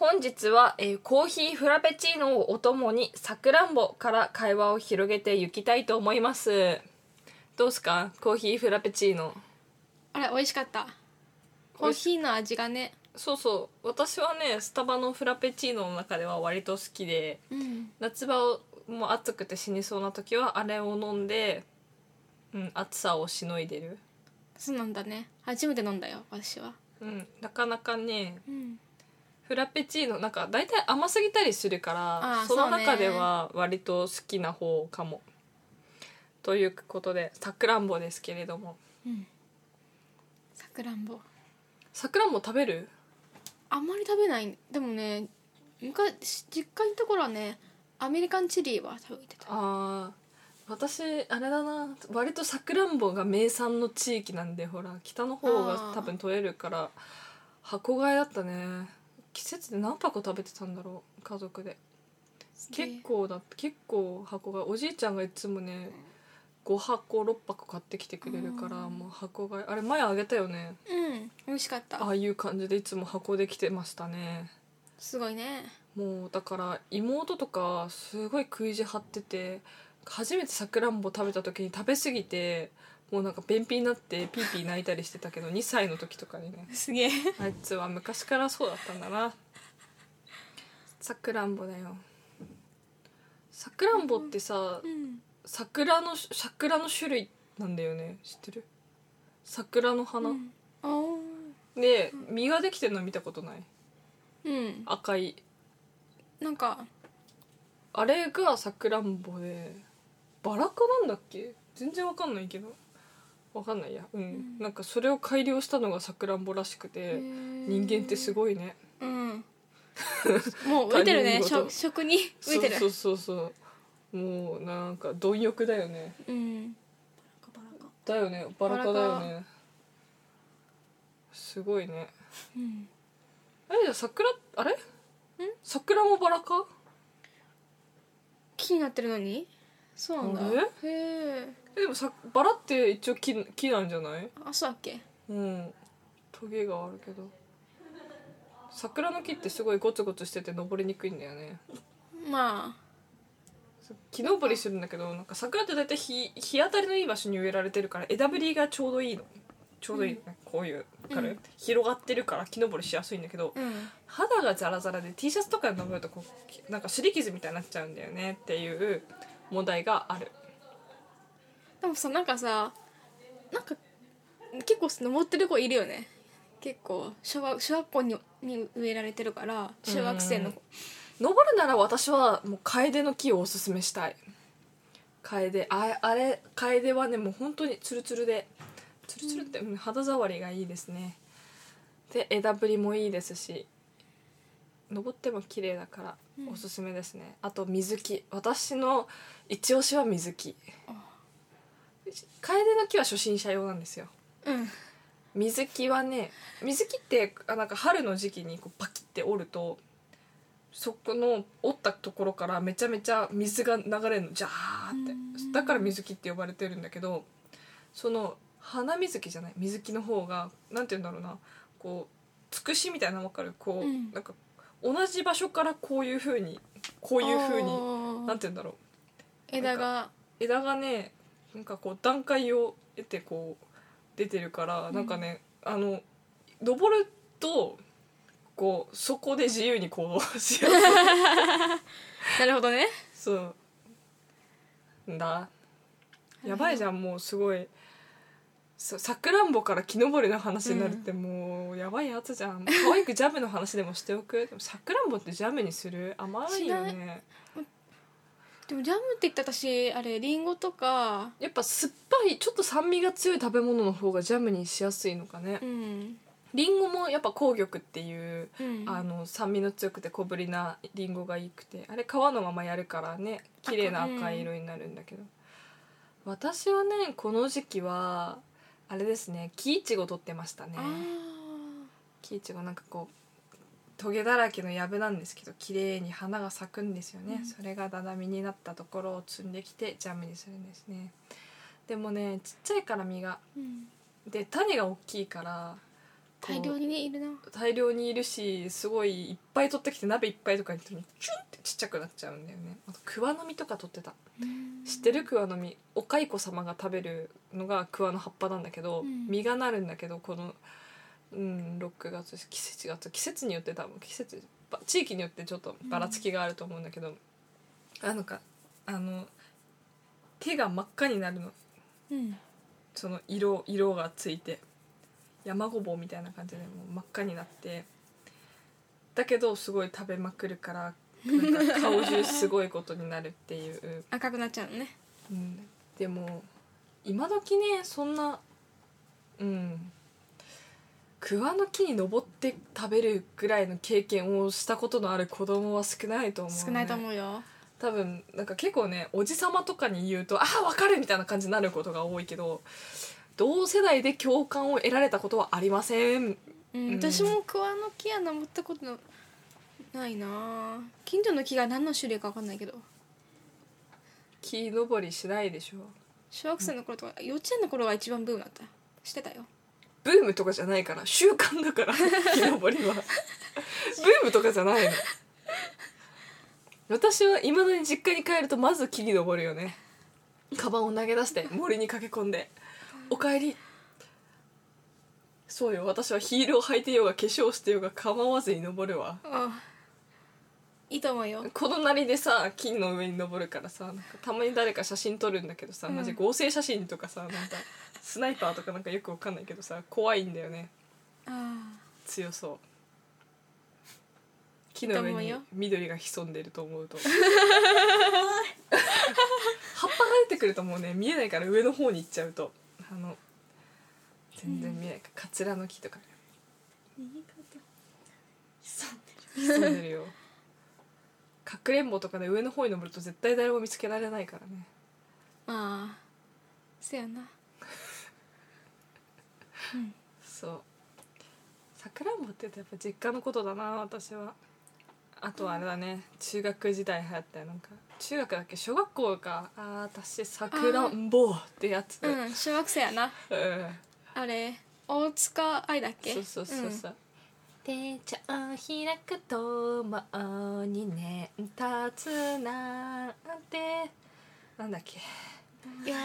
本日は、えーコーヒーフラペチーノをお供にさくらんぼから会話を広げていきたいと思います。どうですか？コーヒーフラペチーノ。あれ美味しかった？コーヒーの味がね。そうそう。私はねスタバのフラペチーノの中では割と好きでうん。夏場をもう暑くて死にそうな時はあれを飲んで、うん、暑さをしのいでる、そうなんだね。初めて飲んだよ私は。うん、なかなかねうんフラペチーノなんか大体甘すぎたりするからあーその中では割と好きな方かも。ということでさくらんぼですけれども。うん。さくらんぼ。さくらんぼ食べる？あんまり食べない。でもね昔実家にいた頃はねアメリカンチリは食べてた。あー私あれだな。割とさくらんぼが名産の地域なんでほら北の方が多分取れるから箱買いだったね季節で何箱食べてたんだろう家族で。結構だ結構箱がおじいちゃんがいつもね5箱6箱買ってきてくれるからうん。もう箱買いあれ前あげたよね。うん美味しかった。ああいう感じでいつも箱で来てましたね。すごいね。もうだから妹とかすごい食い地張ってて初めてさくらんぼ食べた時に食べ過ぎてもうなんか便秘になってピーピー泣いたりしてたけど2歳の時とかにね。すげえ。あいつは昔からそうだったんだな。さくらんぼだよ。さくらんぼってさうん。桜の桜の種類なんだよね。知ってる？桜の花、うん。あで実ができてるの見たことない？ーうん。赤い。なんか。あれがさくらんぼでバラ科なんだっけ？全然わかんないけどわかんないや。うん、ん。なんかそれを改良したのがさくらんぼらしくて人間ってすいごいね。うん。もう植えてるね。食食に植えてる。そうそうそうそう。もうなんか貪欲だよね。うん。だよね。バラ科だよね。すごいね。うん。あれじゃあ桜あれ？桜もバラか？木になってるのに？そうなんだ。あへええでもさバラって一応木木なんじゃない？あそうだっけ？うん。トゲがあるけど。桜の木ってすごいゴツゴツしてて登りにくいんだよね。ま木登りするんだけどなんか桜って大体日日当たりのいい場所に植えられてるから枝ぶりがちょうどいいの。ちょうどいいのね、こういうから、うん。広がってるから木登りしやすいんだけど、あうん。肌がザラザラで T シャツとかに登るとこうなんか擦り傷みたいになっちゃうんだよねっていう問題があるでもさなんかさなんか結構登ってる子いるよね。結構小学小学校にに植えられてるから小学生の子。登るなら私はもう楓の木をおすすめしたい。楓ああれ楓はねもう本当にツルツルでツルツルって、うん。肌触りがいいですね。で枝ぶりもいいですし登っても綺麗だからおすすめですね、あと水木。私の一押しは水木楓の木は初心者用なんですよ。うん。水木はね水木ってあなんか春の時期にこうパキって折るとそこの折ったところからめちゃめちゃ水が流れるのジャーって。だから水木って呼ばれてるんだけどその花水木じゃない水木の方がなんて言うんだろうなこうつくしみたいなの分かる？こう、うん。なんか同じ場所からこういう風にこういう風にあー。なんて言うんだろう。枝が。枝がねなんかこう段階を得てこう出てるから、なんかねあの登るとこうそこで自由に行動 しやすいなるほどね。そう。だ。やばいじゃんもうすごい。ささくらんぼから木登りの話になるってもうやばいやつじゃん。可愛くジャムの話でもしておく？でもさくらんぼってジャムにする？甘いよしねでもジャムって言ったら私あれリンゴとか。やっぱ酸っぱいちょっと酸味が強い食べ物の方がジャムにしやすいのかね。うん。リンゴもやっぱ紅玉っていう、うん。あの酸味の強くて小ぶりなリンゴがいいくてあれ皮のままやるからね綺麗な赤い色になるんだけど、私はねこの時期はあれですね木いちご取ってましたね。あ木いちごなんかこうトゲだらけの藪なんですけど綺麗に花が咲くんですよね、うん。それがだだみになったところを摘んできてジャムにするんですね。でもねちっちゃいから実が。ーうん。で種が大きいから大量にねいるな。大量にいるしすごいいっぱい取ってきて鍋いっぱいとかにチュンってちっちゃくなっちゃうんだよね。あと桑の実とか取ってた。知ってる？桑の実。お蚕様が食べるのが桑の葉っぱなんだけど、うん。実がなるんだけどこの、うん、6月季節月季節によって多分季節ば地域によってちょっとばらつきがあると思うんだけど、あのかあの手が真っ赤になるの。うん。その色色がついて山ごぼうみたいな感じでもう真っ赤になってだけどすごい食べまくるから顔中すごいことになるっていう、赤くなっちゃうのね。うん、でも今時ねそんなうん桑の木に登って食べるぐらいの経験をしたことのある子供は少ないと思う、ね、少ないと思うよ。多分なんか結構ねおじさまとかに言うと「ああ分かる!」みたいな感じになることが多いけど同世代で共感を得られたことはありません。うんうん。私も桑の木は登ったことないな。近所の木が何の種類か分かんないけど。木登りしないでしょ。小学生の頃とか幼稚園の頃が一番ブームだった。してたよブームとかじゃないから習慣だから 木登りは。ブームとかじゃないの。私はいまだに実家に帰るとまず木に登るよね。カバンを投げ出して森に駆け込んで「おかえり」そうよ私はヒールを履いてようが化粧してようが構わずに登るわ。ああいいと思うよ。このなりでさ木の上に登るからさなんかたまに誰か写真撮るんだけどさ、うん。マジ合成写真とかさなんかスナイパーとかなんかよくわかんないけどさ怖いんだよね。あ強そう。木の上にと思うよ。緑が潜んでると思うと。葉っぱが出てくるともうね見えないから上の方に行っちゃうと。あの全然見えない。から、カツラの木とかね。右潜んでるよかくれんぼとかで上の方に登ると絶対誰も見つけられないからね。ああそやな。そう。さくらんぼってやっぱ実家のことだな私は。あとはあれだね。中学時代流行ったよなんか。中学だっけ？小学校か。あー私さくらんぼってやつうんうん小学生やな。あれ大塚愛だっけ？そうそうそうそう。手ちゃん開くともにね立つなんて。なんだっけ？うん、いや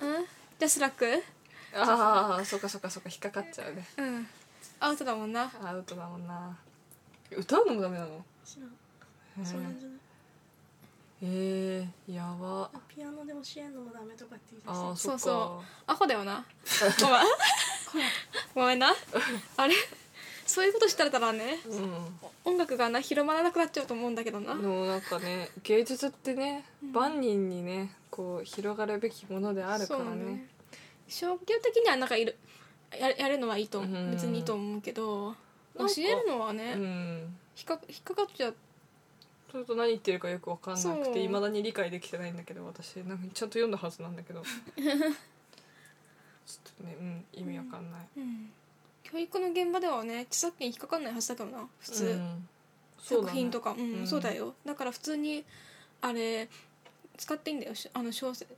うん？ジャスラックああそっかそっかそっか引っかかっちゃうね。うん。アウトだもんな。アウトだもんな。歌うのもダメなの？知らん。へそうなんじゃない。えー、やば。あピアノで教えんのもダメとかって言い出あーしてそっか。そうそアホだよな。ごめん。ごめんな。あれ？そういうことしたらね。うん。音楽がな広まらなくなっちゃうと思うんだけどな。でもなんかね芸術ってね、うん。万人にねこう広がるべきものであるからそうね。商業的にはなんかいるややるのはいいと思う、うん。別にいいと思うけど教えるのはね、うん。引っか引っかかっちゃう。ちょっと何言ってるかよく分かんなくていまだに理解できてないんだけど私なんかちゃんと読んだはずなんだけど。ちょっとねうん意味わかんない、うん教育の現場ではね著作権引っかかんないはずだけどな普通、うん。そうだね。作品とか。うん、うん。そうだよ。だから普通にあれ使っていいんだよ。しあの小説。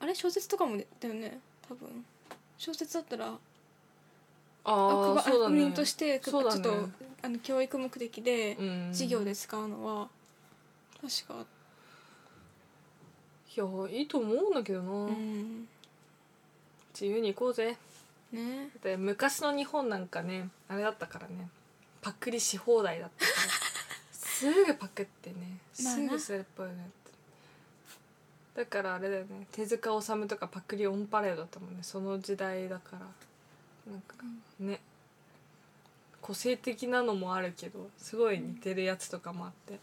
あれ？小説とかもだよね。多分。小説だったらああ配そうだね。国としてちょっそうだね。とあの教育目的でうん。授業で使うのは確か。いやいいと思うんだけどな、うん。自由に行こうぜね。で昔の日本なんかねあれだったからねパクリし放題だったから。すぐパクってねすぐそれっぽいのやって。だからあれだよね手塚治虫とかパクリオンパレードだったもんねその時代だから。なんかね。個性的なのもあるけどすごい似てるやつとかもあって。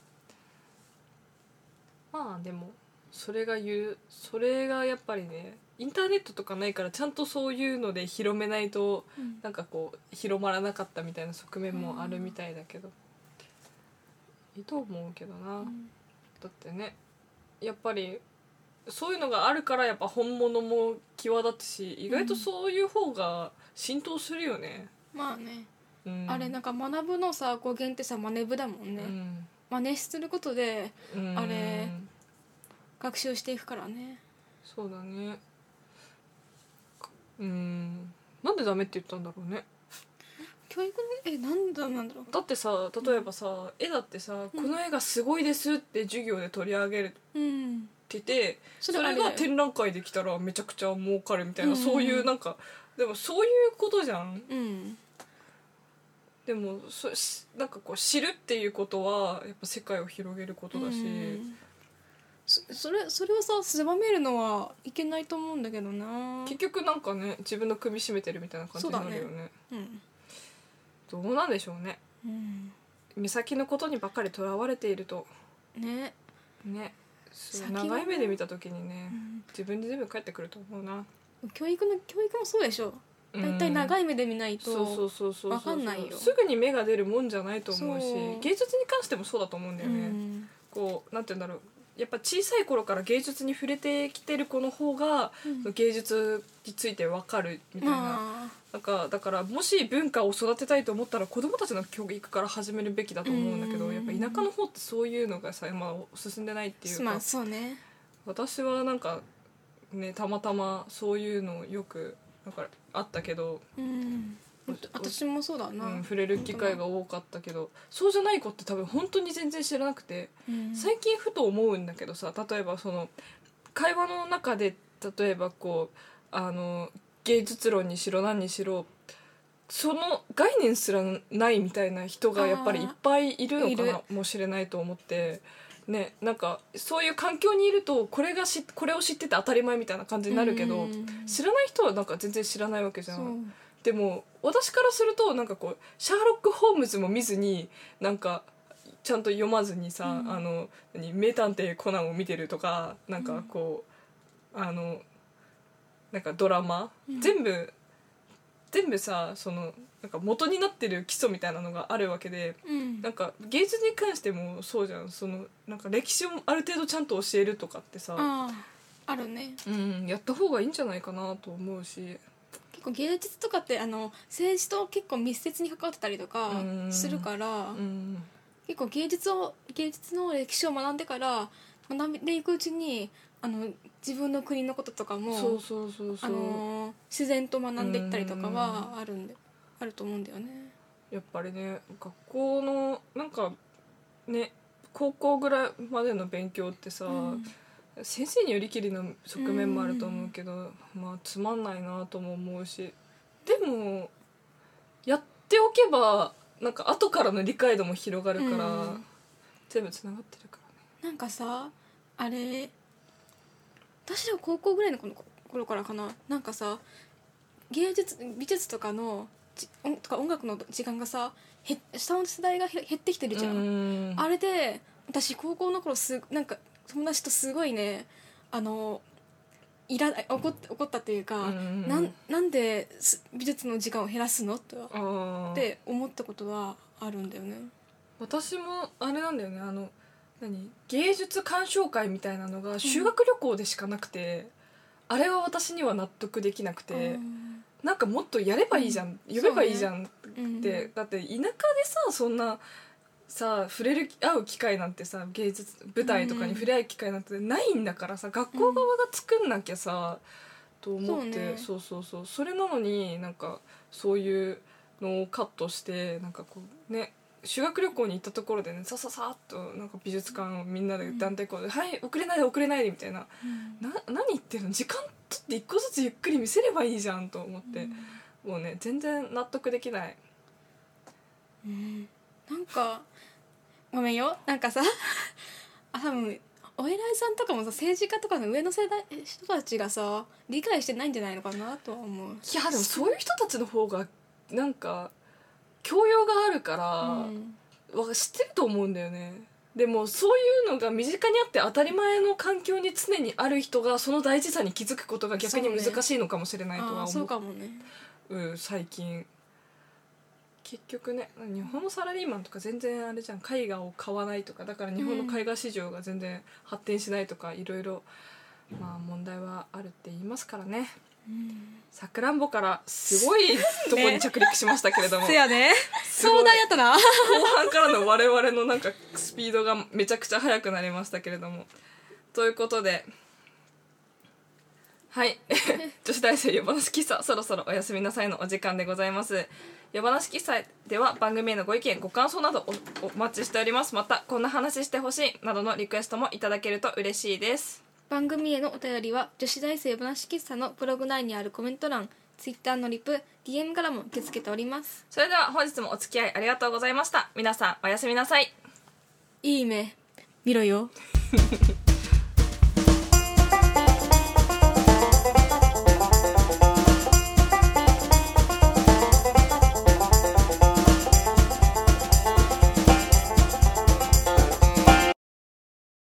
まあでもそれが言うそれがやっぱりねインターネットとかないからちゃんとそういうので広めないとうん。なんかこう広まらなかったみたいな側面もあるみたいだけど、いいと思うけどな、だってねやっぱりそういうのがあるからやっぱ本物も際立つし意外とそういう方が浸透するよね、まあね、うん。あれなんか学ぶのさ語源ってさ真似部だもんね、うん。真似することでうん。あれ学習していくからね。そうだねうん。なんでダメって言ったんだろうね。教育のえなんだなんだろう。だってさ例えばさ、絵だってさ、この絵がすごいですって授業で取り上げうんててそれそれが展覧会できたらめちゃくちゃ儲かるみたいな、うん。そういうなんかでもそういうことじゃん。うん。でもそしなんかこう知るっていうことはやっぱ世界を広げることだし、うんそそれそれをさ狭めるのはいけないと思うんだけどな。結局なんかね自分の首絞めてるみたいな感じになるよね。うん。どうなんでしょうね。うん。目先のことにばっかりとらわれていると。ね。ね。長い目で見た時にね、うん。自分に全部返ってくると思うな。教育の教育もそうでしょ。大体長いい目で見ないとそうそうそうそうそうわかんないよ。すぐに芽が出るもんじゃないと思うし芸術に関してもそうだと思うんだよね、うん。こうなんて言うんだろうやっぱ小さい頃から芸術に触れてきてる子の方が、うん。芸術について分かるみたいな,、まあなんかだからもし文化を育てたいと思ったら子供たちの教育から始めるべきだと思うんだけど、うん。やっぱ田舎の方ってそういうのがさ、まあ、進んでないっていうか、まあそうね。私はなんかねたまたまそういうのよくなんかあったけど、うん私もそうだな、うん、触れる機会が多かったけどそうじゃない子って多分本当に全然知らなくて。うん。最近ふと思うんだけどさ例えばその会話の中で例えばこうあの芸術論にしろ何にしろその概念すらないみたいな人がやっぱりいっぱいいるのかなもしれないと思って。ね、なんかそういう環境にいるとこれがしこれを知ってて当たり前みたいな感じになるけど、うん。知らない人はなんか全然知らないわけじゃんでも私からするとなんかこうシャーロック・ホームズも見ずになんかちゃんと読まずにさ、うん。あの何名探偵コナンを見てるとかなんかこう、あのなんかドラマ、うん。全部全部さそのなんか元になってる基礎みたいなのがあるわけでうん。なんか芸術に関してもそうじゃん。そのなんか歴史をある程度ちゃんと教えるとかってさ、あるね。うん、やった方がいいんじゃないかなと思うし。結構芸術とかってあの政治と結構密接に関わってたりとかうん。するから、うん。結構芸術を芸術の歴史を学んでから学んでいくうちにあの自分の国のこととかも自然と学んでいったりとかはあるんであると思うんだよね。やっぱりね学校のなんかね高校ぐらいまでの勉強ってさ、うん先生によりきりの側面もあると思うけど、まあつまんないなとも思うし。でもやっておけばなんか後からの理解度も広がるから、うん。全部つながってるからね。なんかさあれ私ら高校ぐらいの頃頃からかな。なんかさ芸術美術とかのじ音とか音楽の時間がさへ下の世代がへ減ってきてるじゃん。あれで私高校の頃すなんか友達とすごいね。あのいら怒っ怒ったっていうか、うんなんなんです美術の時間を減らすのとって思ったことはあるんだよね。私もあれなんだよね。あの何？芸術鑑賞会みたいなのが修学旅行でしかなくて、あれは私には納得できなくて、なんかもっとやればいいじゃん、うん。呼べばいいじゃんっうんて、だって田舎でさそんなさ触れる合う機会なんてさ芸術舞台とかに触れ合う機会なんてないんだからさ学校側が作んなきゃさ、と思ってそうね。そうそうそう。それなのになんかそういうのをカットしてなんかこうね修学旅行に行ったところでねさささっとなんか美術館をみんなで団体行動で「はい遅れないで遅れないで」みたいな。な何言ってるの？時間取って一個ずつゆっくり見せればいいじゃんと思って、もうね全然納得できない。うんなんかごめんよ。なんかさあ多分お偉いさんとかもさ政治家とかの上の世代人たちがさ理解してないんじゃないのかなとは思う。いやでもそういう人たちの方がなんか教養があるから、うん。わ知ってると思うんだよね。でもそういうのが身近にあって当たり前の環境に常にある人がその大事さに気づくことが逆に難しいのかもしれないとはああそう思かもね。う、うん、最近結局ね日本のサラリーマンとか全然あれじゃん。絵画を買わないとかだから日本の絵画市場が全然発展しないとかいろいろまあ問題はあるって言いますからね。さくらんぼからすごいとこに着陸しましたけれども、せやね。壮大やったな。後半からの我々のなんかスピードがめちゃくちゃ速くなりましたけれども。ということではい。女子大生夜話喫茶そろそろおやすみなさいのお時間でございます夜話喫茶では番組へのご意見ご感想などおお待ちしております。またこんな話してほしいなどのリクエストもいただけると嬉しいです。番組へのお便りは女子大生話喫茶のブログ内にあるコメント欄ツイッターのリプ DM からも受け付けております。それでは本日もお付き合いありがとうございました。皆さんおやすみなさい。いい目見ろよ